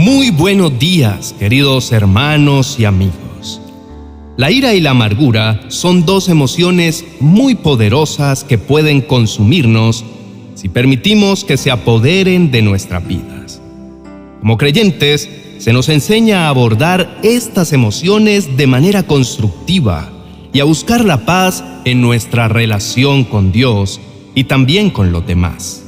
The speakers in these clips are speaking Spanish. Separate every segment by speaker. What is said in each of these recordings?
Speaker 1: Muy buenos días, queridos hermanos y amigos. La ira y la amargura son dos emociones muy poderosas que pueden consumirnos si permitimos que se apoderen de nuestras vidas. Como creyentes, se nos enseña a abordar estas emociones de manera constructiva y a buscar la paz en nuestra relación con Dios y también con los demás.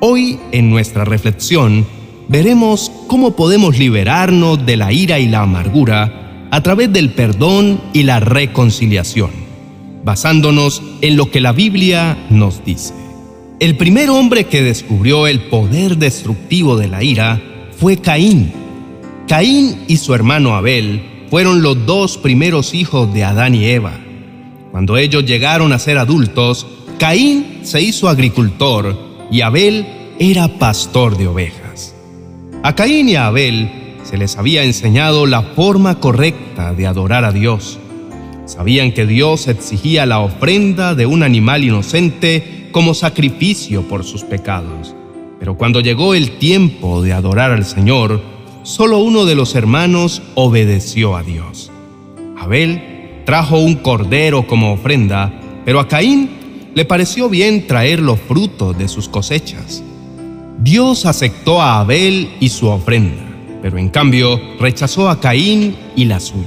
Speaker 1: Hoy, en nuestra reflexión, veremos cómo podemos liberarnos de la ira y la amargura a través del perdón y la reconciliación, basándonos en lo que la Biblia nos dice. El primer hombre que descubrió el poder destructivo de la ira fue Caín. Caín y su hermano Abel fueron los dos primeros hijos de Adán y Eva. Cuando ellos llegaron a ser adultos, Caín se hizo agricultor y Abel era pastor de ovejas. A Caín y a Abel se les había enseñado la forma correcta de adorar a Dios. Sabían que Dios exigía la ofrenda de un animal inocente como sacrificio por sus pecados. Pero cuando llegó el tiempo de adorar al Señor, solo uno de los hermanos obedeció a Dios. Abel trajo un cordero como ofrenda, pero a Caín le pareció bien traer los frutos de sus cosechas. Dios aceptó a Abel y su ofrenda, pero en cambio rechazó a Caín y la suya.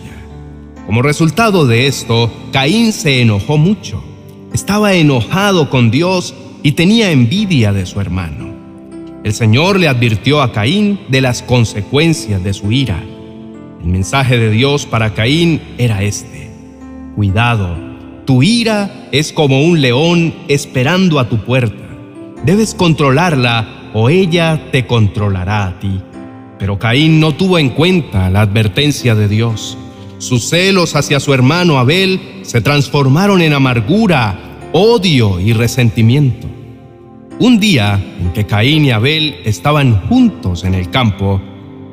Speaker 1: Como resultado de esto, Caín se enojó mucho estaba enojado con Dios y tenía envidia de su hermano. El Señor le advirtió a Caín de las consecuencias de su ira. El mensaje de Dios para Caín era este. Cuidado, tu ira es como un león esperando a tu puerta. Debes controlarla o ella te controlará a ti. Pero Caín no tuvo en cuenta la advertencia de Dios. Sus celos hacia su hermano Abel se transformaron en amargura, odio y resentimiento. Un día en que Caín y Abel estaban juntos en el campo,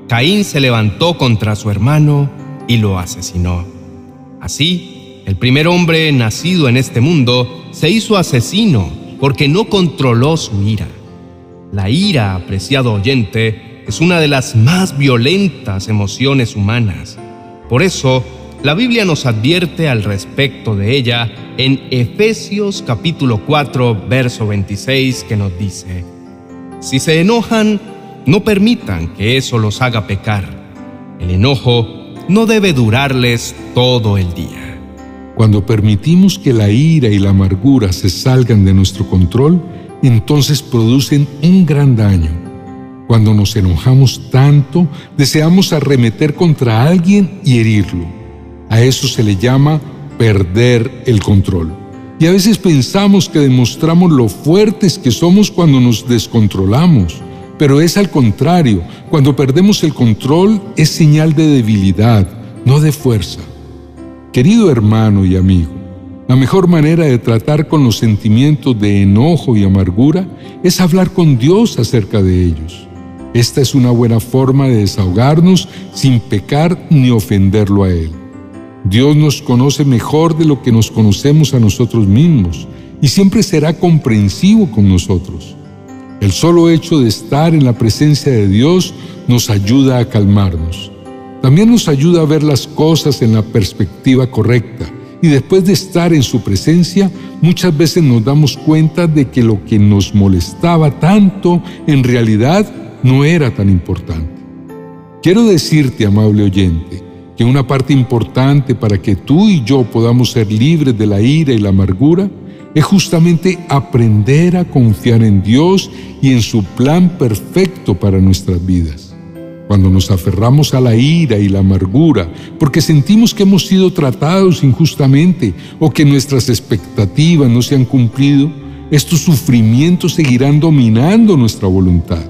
Speaker 1: Caín se levantó contra su hermano y lo asesinó. Así, el primer hombre nacido en este mundo se hizo asesino porque no controló su ira. La ira, apreciado oyente, es una de las más violentas emociones humanas por eso, la Biblia nos advierte al respecto de ella en Efesios capítulo 4, verso 26, que nos dice, Si se enojan, no permitan que eso los haga pecar. El enojo no debe durarles todo el día.
Speaker 2: Cuando permitimos que la ira y la amargura se salgan de nuestro control, entonces producen un gran daño cuando nos enojamos tanto, deseamos arremeter contra alguien y herirlo. A eso se le llama perder el control. Y a veces pensamos que demostramos lo fuertes que somos cuando nos descontrolamos, pero es al contrario, cuando perdemos el control es señal de debilidad, no de fuerza. Querido hermano y amigo, la mejor manera de tratar con los sentimientos de enojo y amargura es hablar con Dios acerca de ellos. Esta es una buena forma de desahogarnos sin pecar ni ofenderlo a Él. Dios nos conoce mejor de lo que nos conocemos a nosotros mismos y siempre será comprensivo con nosotros. El solo hecho de estar en la presencia de Dios nos ayuda a calmarnos. También nos ayuda a ver las cosas en la perspectiva correcta y después de estar en su presencia, muchas veces nos damos cuenta de que lo que nos molestaba tanto en realidad no era tan importante. Quiero decirte, amable oyente, que una parte importante para que tú y yo podamos ser libres de la ira y la amargura es justamente aprender a confiar en Dios y en su plan perfecto para nuestras vidas. Cuando nos aferramos a la ira y la amargura porque sentimos que hemos sido tratados injustamente o que nuestras expectativas no se han cumplido, estos sufrimientos seguirán dominando nuestra voluntad.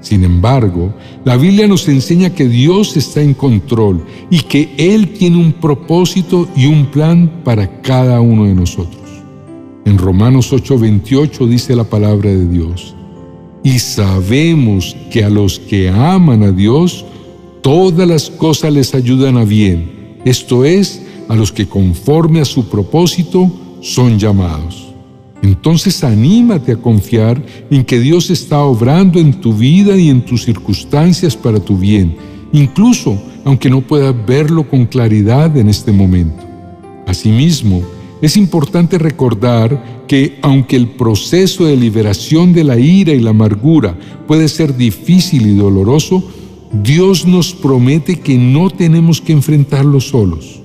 Speaker 2: Sin embargo, la Biblia nos enseña que Dios está en control y que Él tiene un propósito y un plan para cada uno de nosotros. En Romanos 8:28 dice la palabra de Dios, y sabemos que a los que aman a Dios, todas las cosas les ayudan a bien, esto es, a los que conforme a su propósito son llamados. Entonces anímate a confiar en que Dios está obrando en tu vida y en tus circunstancias para tu bien, incluso aunque no puedas verlo con claridad en este momento. Asimismo, es importante recordar que aunque el proceso de liberación de la ira y la amargura puede ser difícil y doloroso, Dios nos promete que no tenemos que enfrentarlo solos.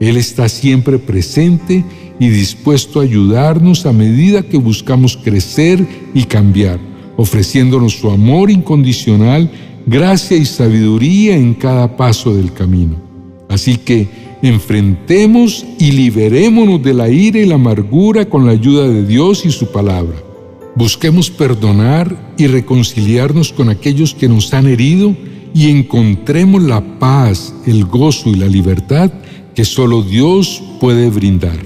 Speaker 2: Él está siempre presente y dispuesto a ayudarnos a medida que buscamos crecer y cambiar, ofreciéndonos su amor incondicional, gracia y sabiduría en cada paso del camino. Así que, enfrentemos y liberémonos de la ira y la amargura con la ayuda de Dios y su palabra. Busquemos perdonar y reconciliarnos con aquellos que nos han herido y encontremos la paz, el gozo y la libertad que solo Dios puede brindar.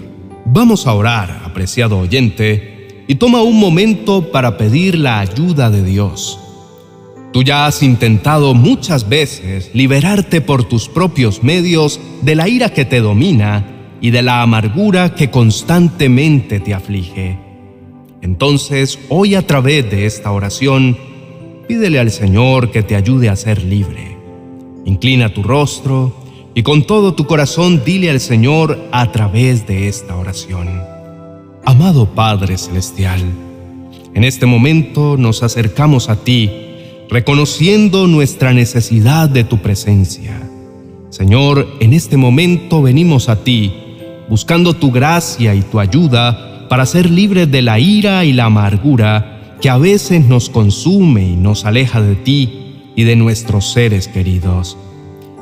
Speaker 1: Vamos a orar, apreciado oyente, y toma un momento para pedir la ayuda de Dios. Tú ya has intentado muchas veces liberarte por tus propios medios de la ira que te domina y de la amargura que constantemente te aflige. Entonces, hoy a través de esta oración, pídele al Señor que te ayude a ser libre. Inclina tu rostro y con todo tu corazón dile al Señor a través de esta oración. Amado Padre Celestial, en este momento nos acercamos a ti, reconociendo nuestra necesidad de tu presencia. Señor, en este momento venimos a ti, buscando tu gracia y tu ayuda para ser libres de la ira y la amargura que a veces nos consume y nos aleja de ti y de nuestros seres queridos.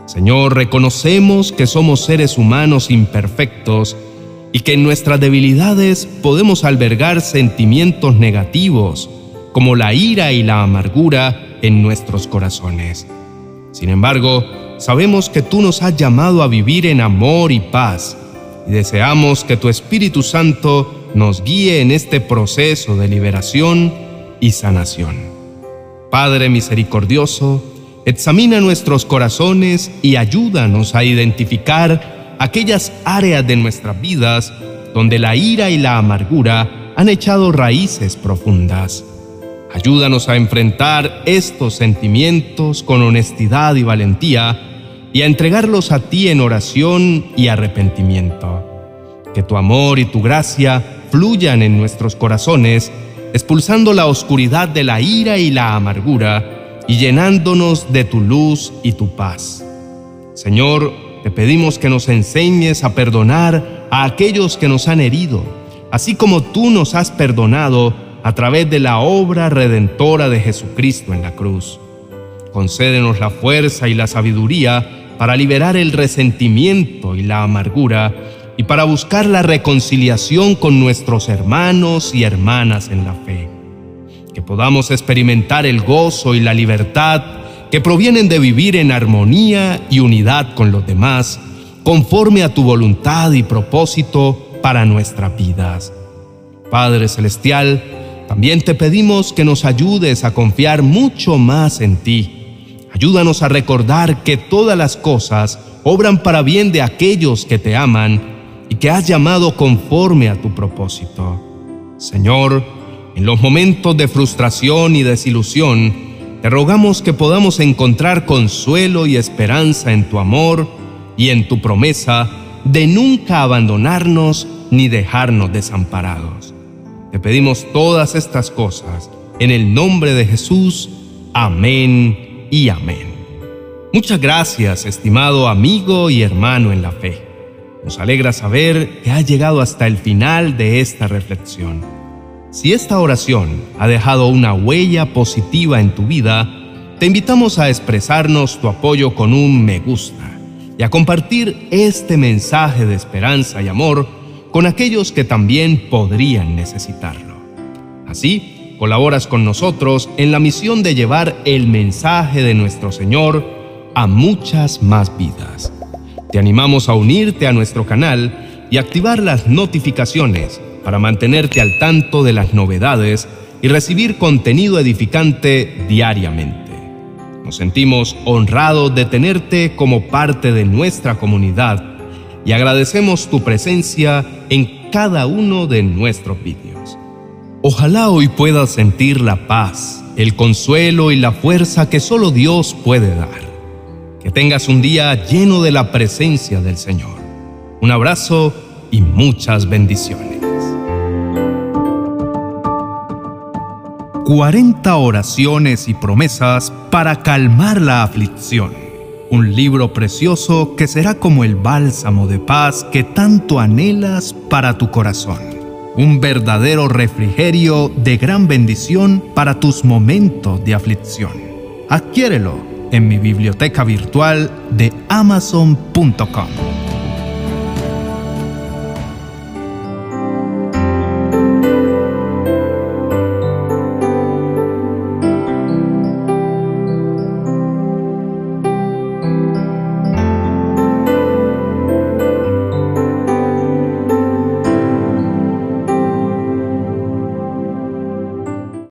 Speaker 1: Señor, reconocemos que somos seres humanos imperfectos y que en nuestras debilidades podemos albergar sentimientos negativos como la ira y la amargura en nuestros corazones. Sin embargo, sabemos que tú nos has llamado a vivir en amor y paz y deseamos que tu Espíritu Santo nos guíe en este proceso de liberación y sanación. Padre misericordioso, examina nuestros corazones y ayúdanos a identificar aquellas áreas de nuestras vidas donde la ira y la amargura han echado raíces profundas. Ayúdanos a enfrentar estos sentimientos con honestidad y valentía y a entregarlos a ti en oración y arrepentimiento. Que tu amor y tu gracia fluyan en nuestros corazones, expulsando la oscuridad de la ira y la amargura y llenándonos de tu luz y tu paz. Señor, te pedimos que nos enseñes a perdonar a aquellos que nos han herido, así como tú nos has perdonado a través de la obra redentora de Jesucristo en la cruz. Concédenos la fuerza y la sabiduría para liberar el resentimiento y la amargura y para buscar la reconciliación con nuestros hermanos y hermanas en la fe. Que podamos experimentar el gozo y la libertad que provienen de vivir en armonía y unidad con los demás, conforme a tu voluntad y propósito para nuestras vidas. Padre Celestial, también te pedimos que nos ayudes a confiar mucho más en ti. Ayúdanos a recordar que todas las cosas obran para bien de aquellos que te aman y que has llamado conforme a tu propósito. Señor, en los momentos de frustración y desilusión, te rogamos que podamos encontrar consuelo y esperanza en tu amor y en tu promesa de nunca abandonarnos ni dejarnos desamparados. Te pedimos todas estas cosas en el nombre de Jesús. Amén y amén. Muchas gracias, estimado amigo y hermano en la fe. Nos alegra saber que has llegado hasta el final de esta reflexión. Si esta oración ha dejado una huella positiva en tu vida, te invitamos a expresarnos tu apoyo con un me gusta y a compartir este mensaje de esperanza y amor con aquellos que también podrían necesitarlo. Así, colaboras con nosotros en la misión de llevar el mensaje de nuestro Señor a muchas más vidas. Te animamos a unirte a nuestro canal y activar las notificaciones para mantenerte al tanto de las novedades y recibir contenido edificante diariamente. Nos sentimos honrados de tenerte como parte de nuestra comunidad y agradecemos tu presencia en cada uno de nuestros vídeos. Ojalá hoy puedas sentir la paz, el consuelo y la fuerza que solo Dios puede dar. Que tengas un día lleno de la presencia del Señor. Un abrazo y muchas bendiciones. 40 oraciones y promesas para calmar la aflicción. Un libro precioso que será como el bálsamo de paz que tanto anhelas para tu corazón. Un verdadero refrigerio de gran bendición para tus momentos de aflicción. Adquiérelo en mi biblioteca virtual de amazon.com.